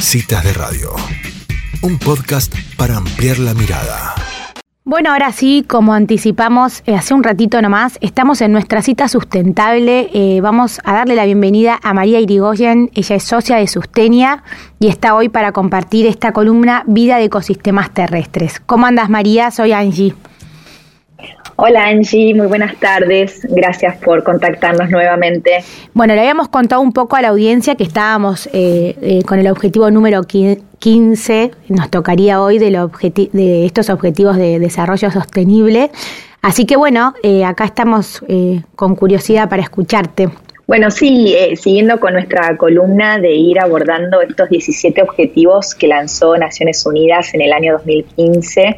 Citas de Radio, un podcast para ampliar la mirada. Bueno, ahora sí, como anticipamos eh, hace un ratito nomás, estamos en nuestra cita sustentable. Eh, vamos a darle la bienvenida a María Irigoyen. Ella es socia de Sustenia y está hoy para compartir esta columna Vida de Ecosistemas Terrestres. ¿Cómo andas, María? Soy Angie. Hola Angie, muy buenas tardes. Gracias por contactarnos nuevamente. Bueno, le habíamos contado un poco a la audiencia que estábamos eh, eh, con el objetivo número 15, nos tocaría hoy de, de estos objetivos de desarrollo sostenible. Así que bueno, eh, acá estamos con curiosidad para escucharte. Bueno, sí, siguiendo con nuestra columna de ir abordando estos 17 objetivos que lanzó Naciones Unidas en el año 2015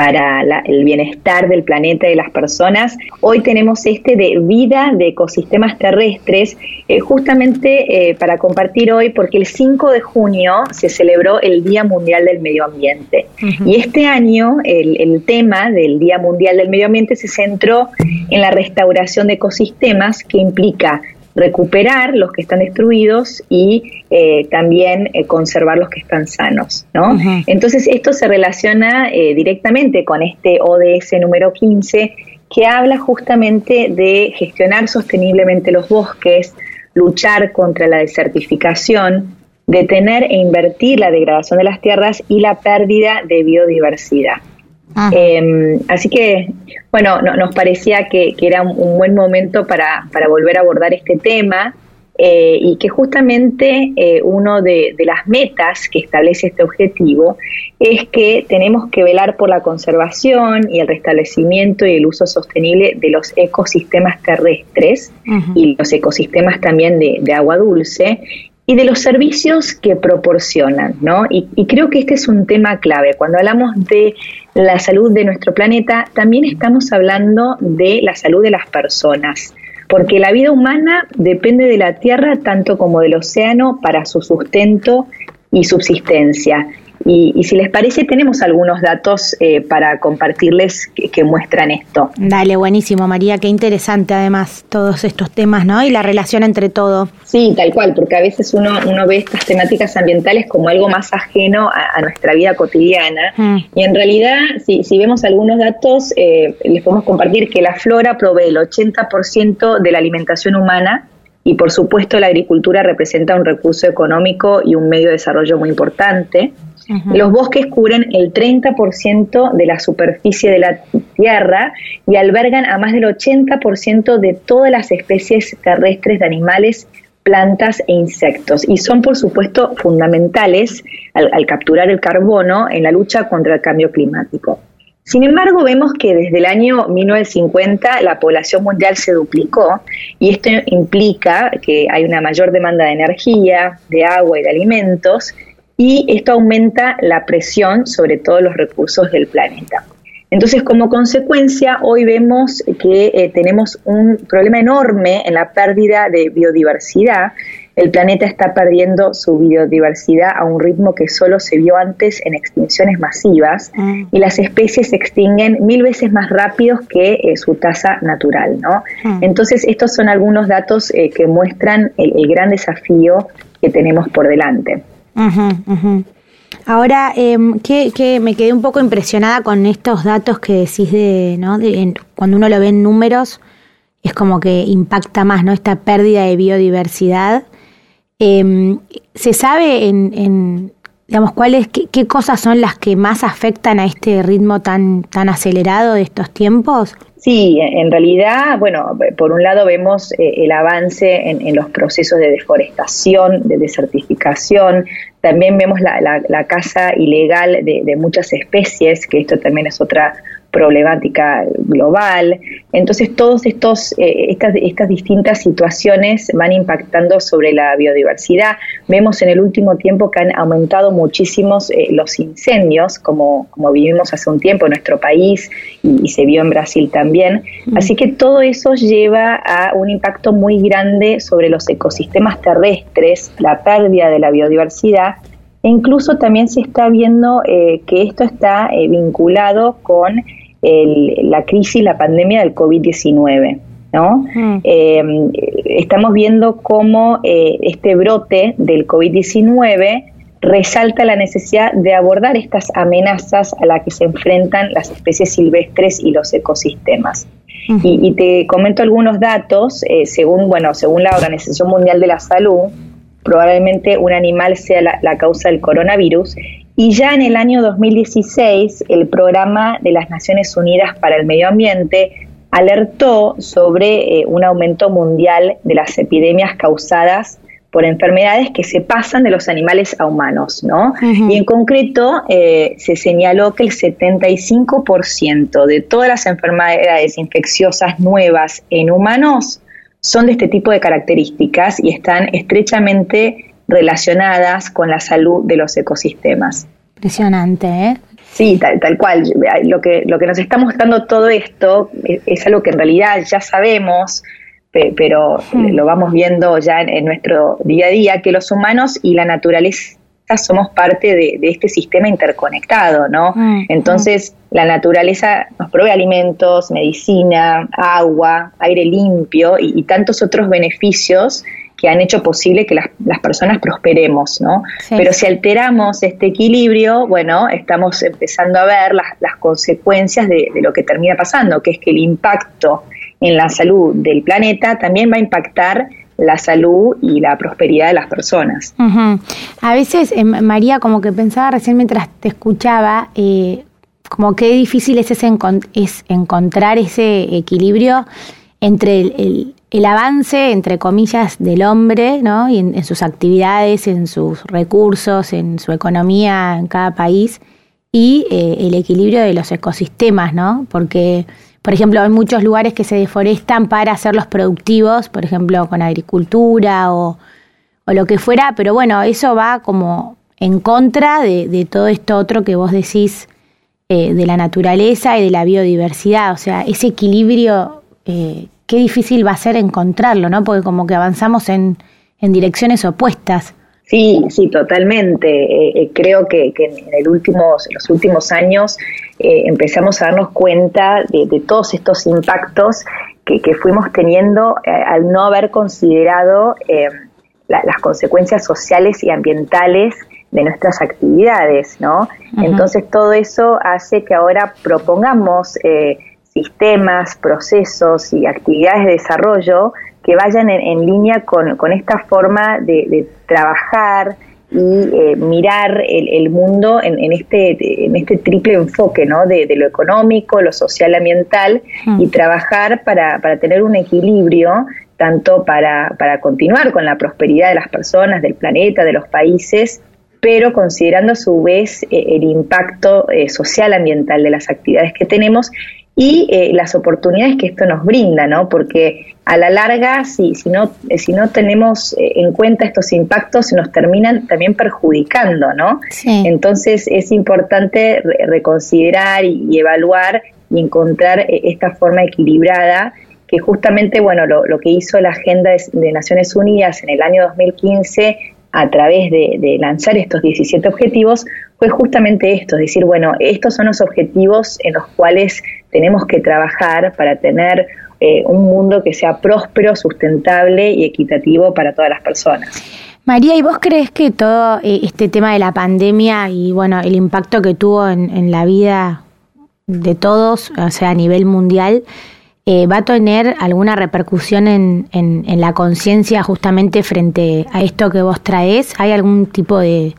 para el bienestar del planeta y de las personas. Hoy tenemos este de vida de ecosistemas terrestres, eh, justamente eh, para compartir hoy, porque el 5 de junio se celebró el Día Mundial del Medio Ambiente. Y este año el, el tema del Día Mundial del Medio Ambiente se centró en la restauración de ecosistemas que implica recuperar los que están destruidos y eh, también eh, conservar los que están sanos, ¿no? Entonces esto se relaciona eh, directamente con este ODS número 15 que habla justamente de gestionar sosteniblemente los bosques, luchar contra la desertificación, detener e invertir la degradación de las tierras y la pérdida de biodiversidad. Eh, así que, bueno, nos parecía que, era un, buen momento para, volver a abordar este tema eh, y que justamente eh, uno de, las metas que establece este objetivo es que tenemos que velar por la conservación y el restablecimiento y el uso sostenible de los ecosistemas terrestres y los ecosistemas también de agua dulce y de los servicios que proporcionan, ¿no? Y, creo que este es un tema clave. Cuando hablamos de la salud de nuestro planeta, también estamos hablando de la salud de las personas, porque la vida humana depende de la tierra tanto como del océano para su sustento y subsistencia. Y, si les parece, tenemos algunos datos eh, para compartirles que, muestran esto. Dale, buenísimo, María, qué interesante además todos estos temas, ¿no? Y la relación entre todo. Sí, tal cual, porque a veces uno, uno ve estas temáticas ambientales como algo más ajeno a, nuestra vida cotidiana. Mm. Y en realidad, si, si vemos algunos datos, eh, les podemos compartir que la flora provee el 80% de la alimentación humana y por supuesto la agricultura representa un recurso económico y un medio de desarrollo muy importante. Los bosques cubren el 30% de la superficie de la Tierra y albergan a más del 80% de todas las especies terrestres de animales, plantas e insectos y son por supuesto fundamentales al, capturar el carbono en la lucha contra el cambio climático. Sin embargo, vemos que desde el año 1950 la población mundial se duplicó y esto implica que hay una mayor demanda de energía, de agua y de alimentos y esto aumenta la presión sobre todos los recursos del planeta. Entonces, como consecuencia, hoy vemos que eh, tenemos un problema enorme en la pérdida de biodiversidad. El planeta está perdiendo su biodiversidad a un ritmo que solo se vio antes en extinciones masivas mm. y las especies se extinguen mil veces más rápido que eh, su tasa natural. ¿no? Mm. Entonces, estos son algunos datos eh, que muestran el gran desafío que tenemos por delante. Ahora, em, que, me quedé un poco impresionada con estos datos que decís de, ¿no? cuando uno lo ve en números, es como que impacta más, ¿no? Esta pérdida de biodiversidad. Em, ¿Se sabe en, digamos, cuáles, qué, qué, cosas son las que más afectan a este ritmo tan, tan acelerado de estos tiempos? Sí, en realidad, bueno, por un lado vemos eh, el avance en, los procesos de deforestación, de desertificación, también vemos la, la, caza ilegal de, de, muchas especies, que esto también es otra problemática global. Entonces, todas estos, eh, estas, estas distintas situaciones van impactando sobre la biodiversidad. Vemos en el último tiempo que han aumentado muchísimos eh, los incendios, como, como vivimos hace un tiempo en nuestro país y, se vio en Brasil también. Así que todo eso lleva a un impacto muy grande sobre los ecosistemas terrestres, la pérdida de la biodiversidad e incluso también se está viendo eh, que esto está vinculado con la crisis, la pandemia del COVID-19. ¿no? Mm. Eh, estamos viendo cómo eh, este brote del COVID-19 resalta la necesidad de abordar estas amenazas a las que se enfrentan las especies silvestres y los ecosistemas. y, te comento algunos datos, eh, según, bueno, según la Organización Mundial de la Salud, probablemente un animal sea la, causa del coronavirus. Y ya en el año 2016, el Programa de las Naciones Unidas para el Medio Ambiente alertó sobre eh, un aumento mundial de las epidemias causadas por enfermedades que se pasan de los animales a humanos, ¿no? Y en concreto eh, se señaló que el 75% de todas las enfermedades infecciosas nuevas en humanos son de este tipo de características y están estrechamente relacionadas con la salud de los ecosistemas. Impresionante, ¿eh? Sí, tal, tal cual. Lo que, lo que nos está mostrando todo esto es algo que en realidad ya sabemos, pero hmm. lo vamos viendo ya en, nuestro día a día, que los humanos y la naturaleza somos parte de, este sistema interconectado, ¿no? Hmm. Entonces, la naturaleza nos provee alimentos, medicina, agua, aire limpio y, tantos otros beneficios que han hecho posible que las, personas prosperemos, ¿no? Pero si alteramos este equilibrio, bueno, estamos empezando a ver las, las consecuencias de, de, lo que termina pasando, que es que el impacto en la salud del planeta también va a impactar la salud y la prosperidad de las personas. A veces, eh, María, como que pensaba recién mientras te escuchaba, eh, como qué difícil es, ese es encontrar ese equilibrio entre el, avance, entre comillas, del hombre, ¿no? Y en, sus actividades, en sus recursos, en su economía en cada país, y eh, el equilibrio de los ecosistemas, ¿no? Porque por ejemplo, hay muchos lugares que se deforestan para hacerlos productivos, por ejemplo, con agricultura o, lo que fuera, pero bueno, eso va como en contra de, todo esto otro que vos decís eh, de la naturaleza y de la biodiversidad. O sea, ese equilibrio, eh, qué difícil va a ser encontrarlo, ¿no? Porque como que avanzamos en, en direcciones opuestas. Sí, sí, totalmente. Eh, eh, creo que, en, el últimos, los últimos años eh, empezamos a darnos cuenta de, todos estos impactos que, fuimos teniendo al no haber considerado las consecuencias sociales y ambientales de nuestras actividades, ¿no? Entonces todo eso hace que ahora propongamos sistemas, procesos y actividades de desarrollo que vayan en, línea con, esta forma de, trabajar y eh, mirar el, mundo en, este, en este triple enfoque, ¿no? De, lo económico, lo social, ambiental y trabajar para, para tener un equilibrio tanto para, para continuar con la prosperidad de las personas, del planeta, de los países, pero considerando a su vez eh, el impacto eh, social ambiental de las actividades que tenemos y eh, las oportunidades que esto nos brinda, ¿no? Porque a la larga, si, si, no, eh, si no tenemos eh, en cuenta estos impactos, nos terminan también perjudicando, ¿no? Entonces es importante reconsiderar y, evaluar y encontrar esta forma equilibrada que justamente, bueno, lo, lo que hizo la Agenda de, Naciones Unidas en el año 2015 a través de, de, lanzar estos 17 objetivos fue justamente esto, es decir, bueno, estos son los objetivos en los cuales tenemos que trabajar para tener eh, un mundo que sea próspero, sustentable y equitativo para todas las personas. María, ¿y vos crees que todo eh, este tema de la pandemia y bueno, el impacto que tuvo en, la vida de todos, o sea, a nivel mundial, eh, va a tener alguna repercusión en, en la conciencia justamente frente a esto que vos traes? ¿Hay algún tipo de,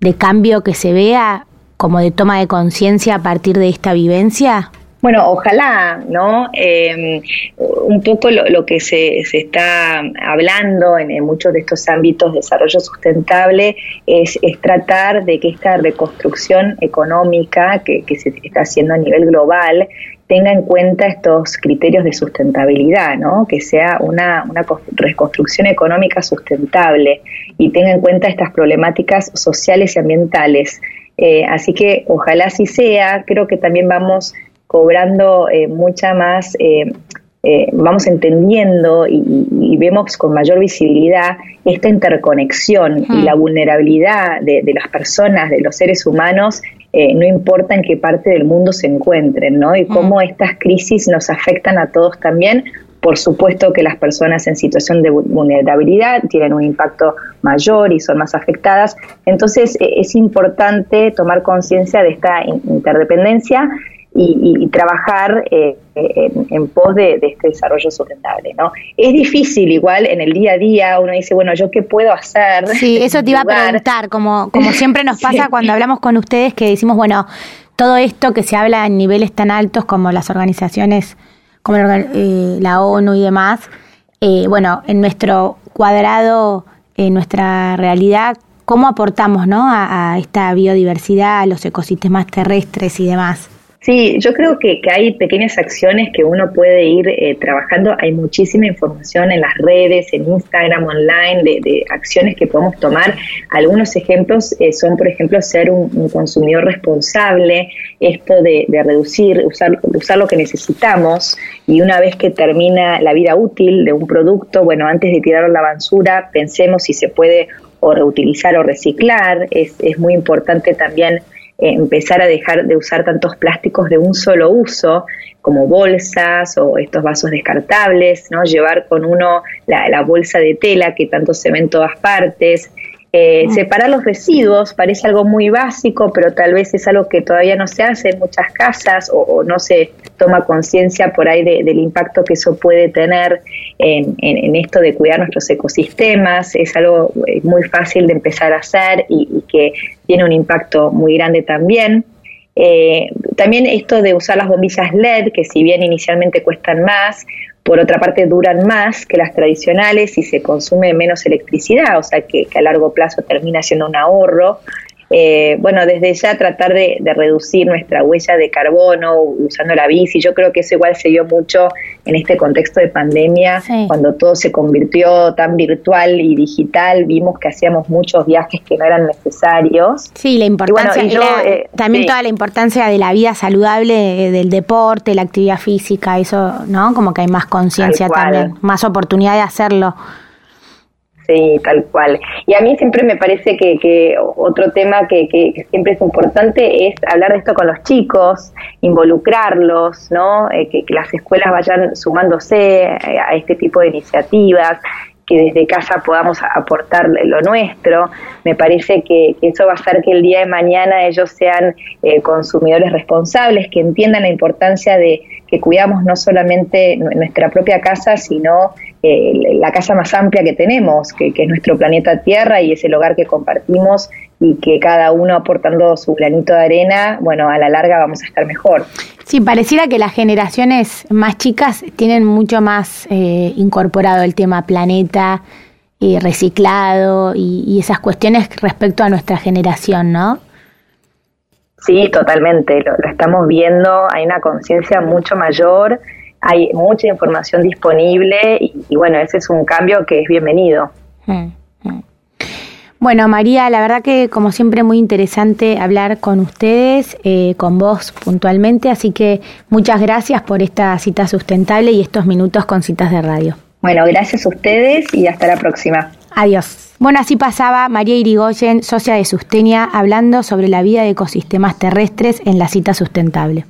de cambio que se vea como de toma de conciencia a partir de esta vivencia? Bueno, ojalá, ¿no? Em, un poco lo, que se, se, está hablando en, muchos de estos ámbitos de desarrollo sustentable es, tratar de que esta reconstrucción económica que, se está haciendo a nivel global tenga en cuenta estos criterios de sustentabilidad, ¿no? que sea una, una reconstrucción económica sustentable y tenga en cuenta estas problemáticas sociales y ambientales. Eh, así que ojalá así sea, creo que también vamos cobrando eh, mucha más, eh, eh, vamos entendiendo y, vemos con mayor visibilidad esta interconexión y la vulnerabilidad de, las personas, de los seres humanos, no importa en qué parte del mundo se encuentren, ¿no? Y cómo estas crisis nos afectan a todos también, Por supuesto que las personas en situación de vulnerabilidad tienen un impacto mayor y son más afectadas. Entonces e, es importante tomar conciencia de esta interdependencia y, trabajar eh, en, pos de, este desarrollo sustentable. ¿no? Es difícil igual en el día a día, uno dice, bueno, ¿yo qué puedo hacer? Sí, eso te iba a preguntar, como, como siempre nos pasa cuando hablamos con ustedes que decimos, bueno, todo esto que se habla en niveles tan altos como las organizaciones, como eh, la ONU y demás, eh, bueno, en nuestro cuadrado, en nuestra realidad, ¿cómo aportamos ¿no? a esta biodiversidad, a los ecosistemas terrestres y demás? Sí, yo creo que, que, hay pequeñas acciones que uno puede ir eh, trabajando. Hay muchísima información en las redes, en Instagram, online, de, acciones que podemos tomar. Algunos ejemplos eh, son, por ejemplo, ser un, consumidor responsable, esto de, de, reducir, usar, usar lo que necesitamos y una vez que termina la vida útil de un producto, bueno, antes de tirarlo a la basura, pensemos si se puede o reutilizar o reciclar. Es, es muy importante también empezar a dejar de usar tantos plásticos de un solo uso, como bolsas o estos vasos descartables, ¿no? Llevar con uno la, la bolsa de tela que tanto se ve en todas partes, eh, separar los residuos parece algo muy básico, pero tal vez es algo que todavía no se hace en muchas casas o, no se toma conciencia por ahí del impacto que eso puede tener en, esto de cuidar nuestros ecosistemas. Es algo eh, muy fácil de empezar a hacer y, que tiene un impacto muy grande también. Eh, también esto de usar las bombillas LED, que si bien inicialmente cuestan más, por otra parte duran más que las tradicionales y se consume menos electricidad, o sea que, que a largo plazo termina siendo un ahorro. Eh, bueno, desde ya tratar de, reducir nuestra huella de carbono usando la bici. Yo creo que eso igual se dio mucho en este contexto de pandemia, cuando todo se convirtió tan virtual y digital, vimos que hacíamos muchos viajes que no eran necesarios. Sí, la importancia, eh, también toda la importancia de la vida saludable, eh, del deporte, la actividad física, eso, ¿no? Como que hay más conciencia también, más oportunidad de hacerlo. Sí, tal cual. Y a mí siempre me parece que, que otro tema que, que, siempre es importante es hablar de esto con los chicos, involucrarlos, ¿no? Eh, que, las escuelas vayan sumándose eh, a este tipo de iniciativas, que desde casa podamos aportar lo nuestro. Me parece que, eso va a hacer que el día de mañana ellos sean eh, consumidores responsables, que entiendan la importancia de que cuidamos no solamente nuestra propia casa, sino eh, la casa más amplia que tenemos, que, es nuestro planeta Tierra y es el hogar que compartimos y que cada uno aportando su granito de arena, bueno, a la larga vamos a estar mejor. Sí, pareciera que las generaciones más chicas tienen mucho más eh, incorporado el tema planeta, y reciclado y, esas cuestiones respecto a nuestra generación, ¿no? Sí, totalmente, lo estamos viendo, hay una conciencia mucho mayor hay mucha información disponible y, bueno, ese es un cambio que es bienvenido. Mm. Bueno, María, la verdad que como siempre muy interesante hablar con ustedes, eh, con vos puntualmente, así que muchas gracias por esta cita sustentable y estos minutos con citas de radio. Bueno, gracias a ustedes y hasta la próxima. Adiós. Bueno, así pasaba María Irigoyen, socia de Sustenia, hablando sobre la vida de ecosistemas terrestres en la cita sustentable.